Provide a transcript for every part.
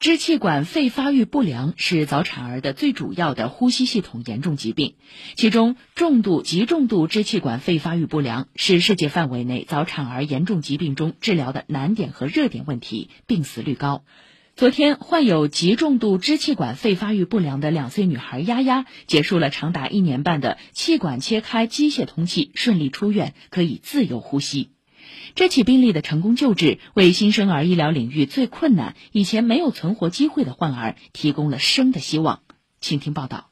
支气管肺发育不良是早产儿的最主要的呼吸系统严重疾病，其中重度、极重度支气管肺发育不良是世界范围内早产儿严重疾病中治疗的难点和热点问题，病死率高。昨天，患有极重度支气管肺发育不良的两岁女孩丫丫结束了长达一年半的气管切开机械通气，顺利出院，可以自由呼吸。这起病例的成功救治，为新生儿医疗领域最困难、以前没有存活机会的患儿提供了生的希望。请听报道。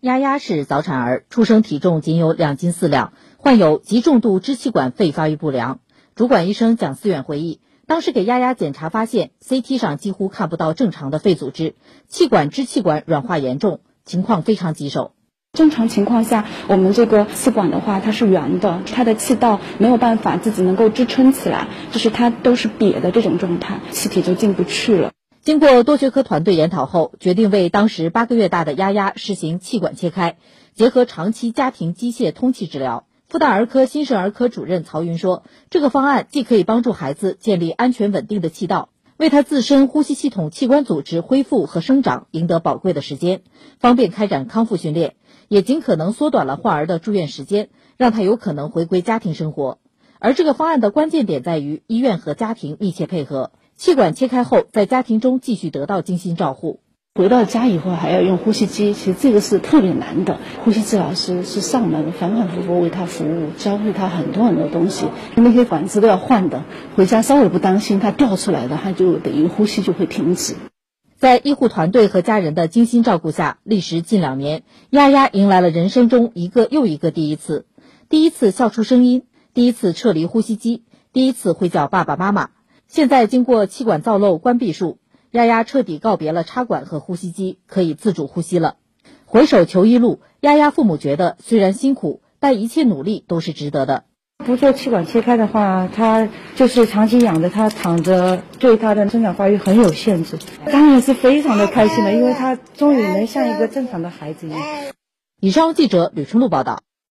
丫丫是早产儿，出生体重仅有两斤四两，患有极重度支气管肺发育不良。主管医生蒋思远回忆，当时给丫丫检查发现，CT 上几乎看不到正常的肺组织，气管支气管软化严重，情况非常棘手。正常情况下，我们这个气管的话，它是圆的，它的气道没有办法自己能够支撑起来，就是它都是瘪的这种状态，气体就进不去了。经过多学科团队研讨后，决定为当时八个月大的丫丫实行气管切开，结合长期家庭机械通气治疗。复旦儿科新生儿科主任曹云说：“这个方案既可以帮助孩子建立安全稳定的气道。”为他自身呼吸系统器官组织恢复和生长赢得宝贵的时间，方便开展康复训练，也尽可能缩短了患儿的住院时间，让他有可能回归家庭生活。而这个方案的关键点在于医院和家庭密切配合，气管切开后，在家庭中继续得到精心照护。回到家以后还要用呼吸机，其实这个是特别难的。呼吸治疗师是上门反反复复为他服务，教会他很多很多东西，那些管子都要换的。回家稍微不当心，他掉出来的，他就等于呼吸就会停止。在医护团队和家人的精心照顾下，历时近两年，丫丫迎来了人生中一个又一个第一次：第一次笑出声音，第一次撤离呼吸机，第一次会叫爸爸妈妈。现在经过气管造瘘关闭术。丫丫彻底告别了插管和呼吸机，可以自主呼吸了。回首求医路，丫丫父母觉得虽然辛苦，但一切努力都是值得的。不做气管切开的话，他就是长期养着他躺着，对他的生长发育很有限制。当然是非常的开心了，因为他终于能像一个正常的孩子一样。以上记者吕春露报道。